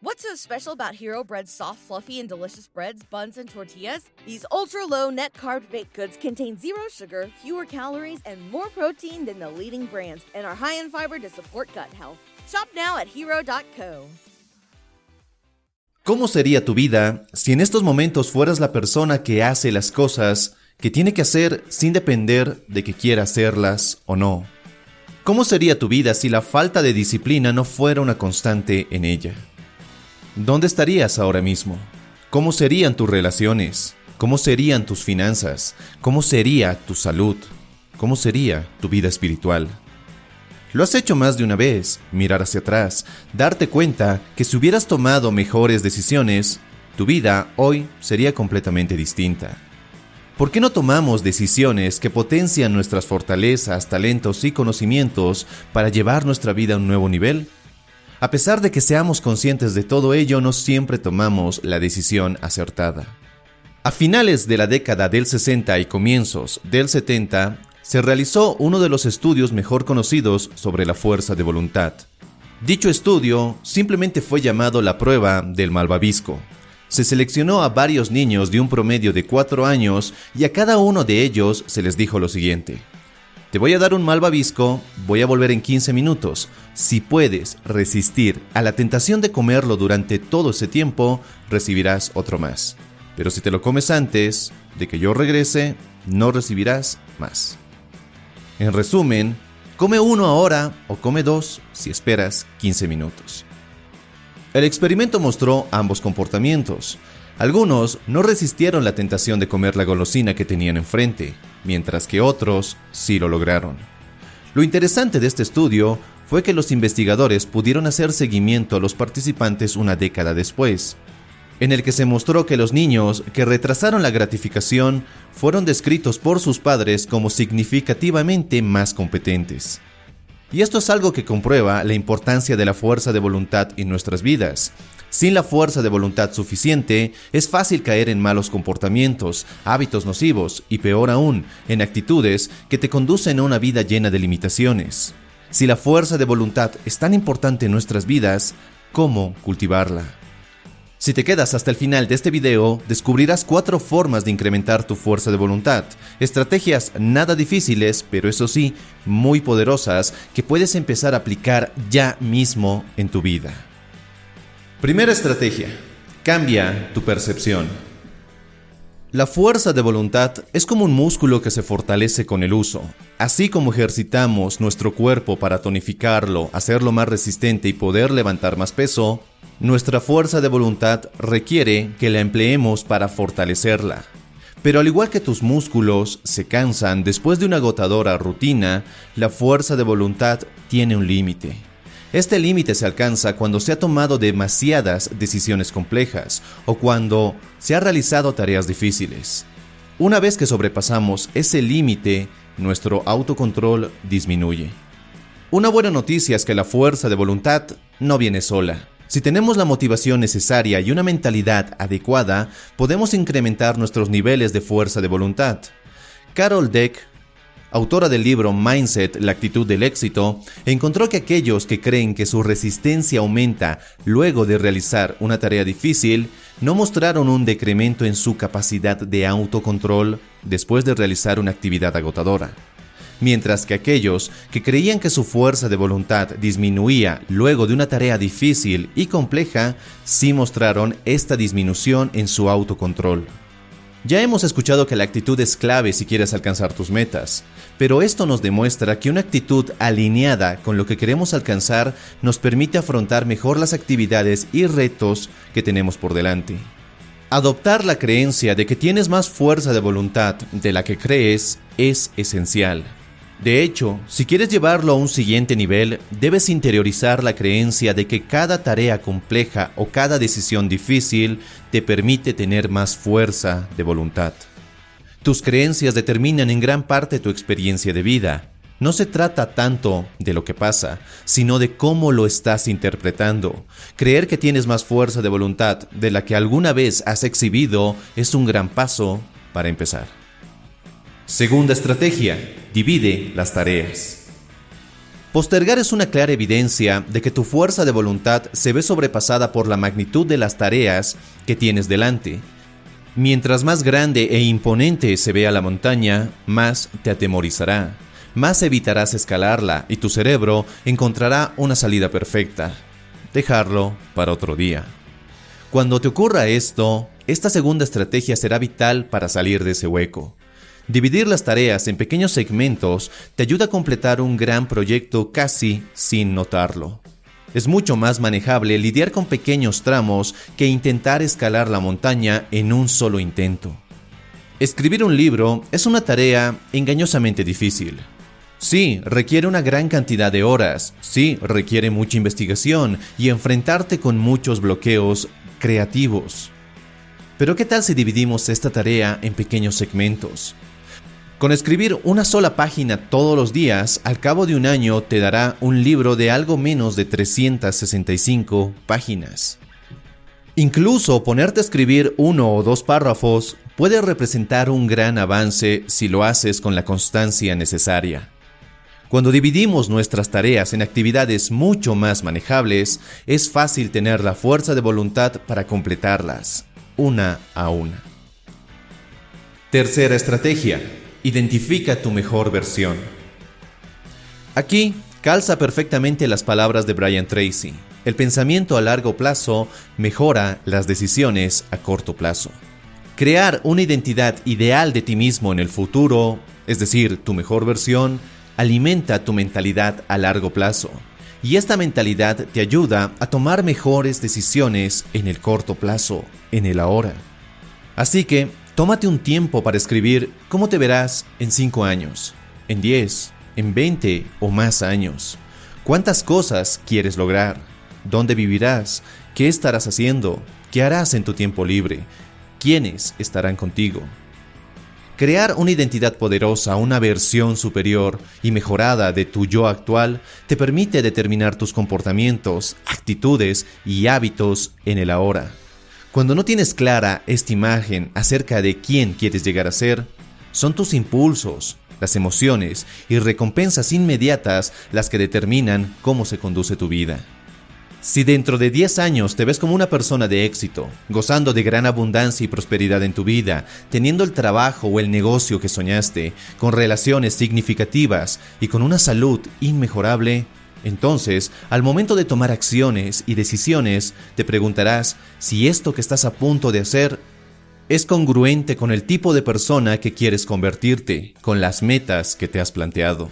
What's so special about Hero Bread's soft, fluffy, and delicious breads, buns, and tortillas? These ultra low net carb baked goods contain zero sugar, fewer calories, and more protein than the leading brands, and are high in fiber to support gut health. Shop now at hero.co. ¿Cómo sería tu vida si en estos momentos fueras la persona que hace las cosas que tiene que hacer sin depender de que quiera hacerlas o no? ¿Cómo sería tu vida si la falta de disciplina no fuera una constante en ella? ¿Dónde estarías ahora mismo? ¿Cómo serían tus relaciones? ¿Cómo serían tus finanzas? ¿Cómo sería tu salud? ¿Cómo sería tu vida espiritual? Lo has hecho más de una vez, mirar hacia atrás, darte cuenta que si hubieras tomado mejores decisiones, tu vida hoy sería completamente distinta. ¿Por qué no tomamos decisiones que potencian nuestras fortalezas, talentos y conocimientos para llevar nuestra vida a un nuevo nivel? A pesar de que seamos conscientes de todo ello, no siempre tomamos la decisión acertada. A finales de la década del 60 y comienzos del 70, se realizó uno de los estudios mejor conocidos sobre la fuerza de voluntad. Dicho estudio simplemente fue llamado la prueba del malvavisco. Se seleccionó a varios niños de un promedio de 4 años y a cada uno de ellos se les dijo lo siguiente. Te voy a dar un malvavisco, voy a volver en 15 minutos. Si puedes resistir a la tentación de comerlo durante todo ese tiempo, recibirás otro más. Pero si te lo comes antes de que yo regrese, no recibirás más. En resumen, come uno ahora o come dos si esperas 15 minutos. El experimento mostró ambos comportamientos. Algunos no resistieron la tentación de comer la golosina que tenían enfrente, mientras que otros sí lo lograron. Lo interesante de este estudio fue que los investigadores pudieron hacer seguimiento a los participantes una década después, en el que se mostró que los niños que retrasaron la gratificación fueron descritos por sus padres como significativamente más competentes. Y esto es algo que comprueba la importancia de la fuerza de voluntad en nuestras vidas. Sin la fuerza de voluntad suficiente, es fácil caer en malos comportamientos, hábitos nocivos y peor aún, en actitudes que te conducen a una vida llena de limitaciones. Si la fuerza de voluntad es tan importante en nuestras vidas, ¿cómo cultivarla? Si te quedas hasta el final de este video, descubrirás cuatro formas de incrementar tu fuerza de voluntad, estrategias nada difíciles, pero eso sí, muy poderosas, que puedes empezar a aplicar ya mismo en tu vida. Primera estrategia. Cambia tu percepción. La fuerza de voluntad es como un músculo que se fortalece con el uso. Así como ejercitamos nuestro cuerpo para tonificarlo, hacerlo más resistente y poder levantar más peso, nuestra fuerza de voluntad requiere que la empleemos para fortalecerla. Pero al igual que tus músculos se cansan después de una agotadora rutina, la fuerza de voluntad tiene un límite. Este límite se alcanza cuando se ha tomado demasiadas decisiones complejas o cuando se ha realizado tareas difíciles. Una vez que sobrepasamos ese límite, nuestro autocontrol disminuye. Una buena noticia es que la fuerza de voluntad no viene sola. Si tenemos la motivación necesaria y una mentalidad adecuada, podemos incrementar nuestros niveles de fuerza de voluntad. Carol Deck, autora del libro Mindset, la actitud del éxito, encontró que aquellos que creen que su resistencia aumenta luego de realizar una tarea difícil, no mostraron un decremento en su capacidad de autocontrol después de realizar una actividad agotadora. Mientras que aquellos que creían que su fuerza de voluntad disminuía luego de una tarea difícil y compleja, sí mostraron esta disminución en su autocontrol. Ya hemos escuchado que la actitud es clave si quieres alcanzar tus metas, pero esto nos demuestra que una actitud alineada con lo que queremos alcanzar nos permite afrontar mejor las actividades y retos que tenemos por delante. Adoptar la creencia de que tienes más fuerza de voluntad de la que crees es esencial. De hecho, si quieres llevarlo a un siguiente nivel, debes interiorizar la creencia de que cada tarea compleja o cada decisión difícil te permite tener más fuerza de voluntad. Tus creencias determinan en gran parte tu experiencia de vida. No se trata tanto de lo que pasa, sino de cómo lo estás interpretando. Creer que tienes más fuerza de voluntad de la que alguna vez has exhibido es un gran paso para empezar. Segunda estrategia, divide las tareas. Postergar es una clara evidencia de que tu fuerza de voluntad se ve sobrepasada por la magnitud de las tareas que tienes delante. Mientras más grande e imponente se vea la montaña, más te atemorizará, más evitarás escalarla y tu cerebro encontrará una salida perfecta. Dejarlo para otro día. Cuando te ocurra esto, esta segunda estrategia será vital para salir de ese hueco. Dividir las tareas en pequeños segmentos te ayuda a completar un gran proyecto casi sin notarlo. Es mucho más manejable lidiar con pequeños tramos que intentar escalar la montaña en un solo intento. Escribir un libro es una tarea engañosamente difícil. Sí, requiere una gran cantidad de horas, sí, requiere mucha investigación y enfrentarte con muchos bloqueos creativos. Pero ¿qué tal si dividimos esta tarea en pequeños segmentos? Con escribir una sola página todos los días, al cabo de un año te dará un libro de algo menos de 365 páginas. Incluso ponerte a escribir uno o dos párrafos puede representar un gran avance si lo haces con la constancia necesaria. Cuando dividimos nuestras tareas en actividades mucho más manejables, es fácil tener la fuerza de voluntad para completarlas, una a una. Tercera estrategia Identifica tu mejor versión. Aquí calza perfectamente las palabras de Brian Tracy. El pensamiento a largo plazo mejora las decisiones a corto plazo. Crear una identidad ideal de ti mismo en el futuro, es decir, tu mejor versión, alimenta tu mentalidad a largo plazo. Y esta mentalidad te ayuda a tomar mejores decisiones en el corto plazo, en el ahora. Así que Tómate un tiempo para escribir cómo te verás en 5 años, en 10, en 20 o más años. ¿Cuántas cosas quieres lograr? ¿Dónde vivirás? ¿Qué estarás haciendo? ¿Qué harás en tu tiempo libre? ¿Quiénes estarán contigo? Crear una identidad poderosa, una versión superior y mejorada de tu yo actual te permite determinar tus comportamientos, actitudes y hábitos en el ahora. Cuando no tienes clara esta imagen acerca de quién quieres llegar a ser, son tus impulsos, las emociones y recompensas inmediatas las que determinan cómo se conduce tu vida. Si dentro de 10 años te ves como una persona de éxito, gozando de gran abundancia y prosperidad en tu vida, teniendo el trabajo o el negocio que soñaste, con relaciones significativas y con una salud inmejorable, entonces, al momento de tomar acciones y decisiones, te preguntarás si esto que estás a punto de hacer es congruente con el tipo de persona que quieres convertirte, con las metas que te has planteado.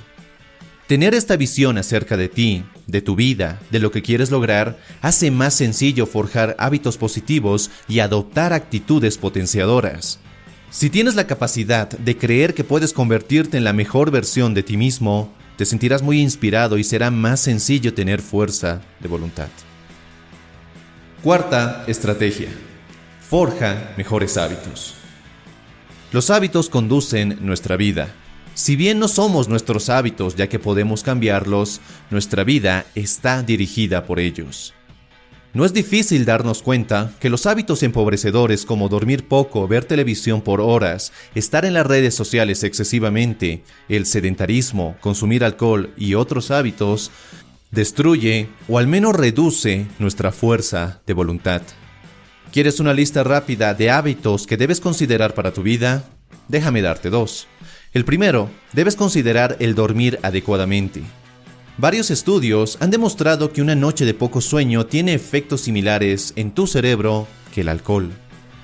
Tener esta visión acerca de ti, de tu vida, de lo que quieres lograr, hace más sencillo forjar hábitos positivos y adoptar actitudes potenciadoras. Si tienes la capacidad de creer que puedes convertirte en la mejor versión de ti mismo, te sentirás muy inspirado y será más sencillo tener fuerza de voluntad. Cuarta estrategia. Forja mejores hábitos. Los hábitos conducen nuestra vida. Si bien no somos nuestros hábitos ya que podemos cambiarlos, nuestra vida está dirigida por ellos. No es difícil darnos cuenta que los hábitos empobrecedores como dormir poco, ver televisión por horas, estar en las redes sociales excesivamente, el sedentarismo, consumir alcohol y otros hábitos, destruye o al menos reduce nuestra fuerza de voluntad. ¿Quieres una lista rápida de hábitos que debes considerar para tu vida? Déjame darte dos. El primero, debes considerar el dormir adecuadamente. Varios estudios han demostrado que una noche de poco sueño tiene efectos similares en tu cerebro que el alcohol.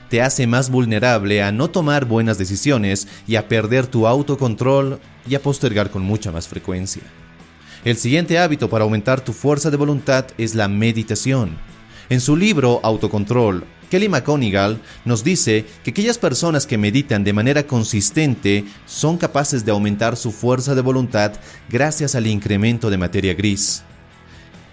Te hace más vulnerable a no tomar buenas decisiones y a perder tu autocontrol y a postergar con mucha más frecuencia. El siguiente hábito para aumentar tu fuerza de voluntad es la meditación. En su libro Autocontrol, Kelly McConigal nos dice que aquellas personas que meditan de manera consistente son capaces de aumentar su fuerza de voluntad gracias al incremento de materia gris.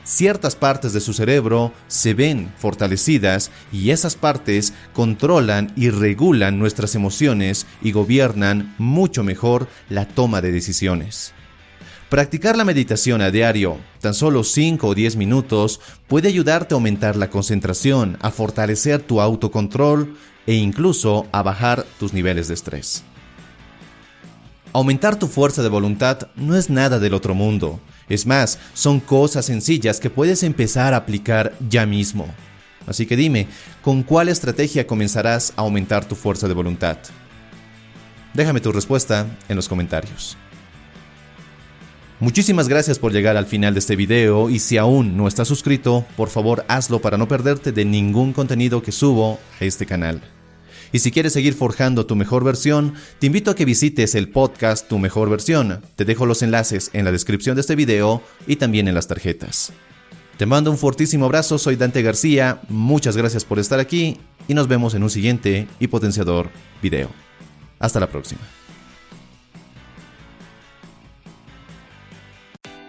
Ciertas partes de su cerebro se ven fortalecidas y esas partes controlan y regulan nuestras emociones y gobiernan mucho mejor la toma de decisiones. Practicar la meditación a diario, tan solo 5 o 10 minutos, puede ayudarte a aumentar la concentración, a fortalecer tu autocontrol e incluso a bajar tus niveles de estrés. Aumentar tu fuerza de voluntad no es nada del otro mundo. Es más, son cosas sencillas que puedes empezar a aplicar ya mismo. Así que dime, ¿con cuál estrategia comenzarás a aumentar tu fuerza de voluntad? Déjame tu respuesta en los comentarios. Muchísimas gracias por llegar al final de este video y si aún no estás suscrito, por favor hazlo para no perderte de ningún contenido que subo a este canal. Y si quieres seguir forjando tu mejor versión, te invito a que visites el podcast Tu Mejor Versión. Te dejo los enlaces en la descripción de este video y también en las tarjetas. Te mando un fortísimo abrazo, soy Dante García, muchas gracias por estar aquí y nos vemos en un siguiente y potenciador video. Hasta la próxima.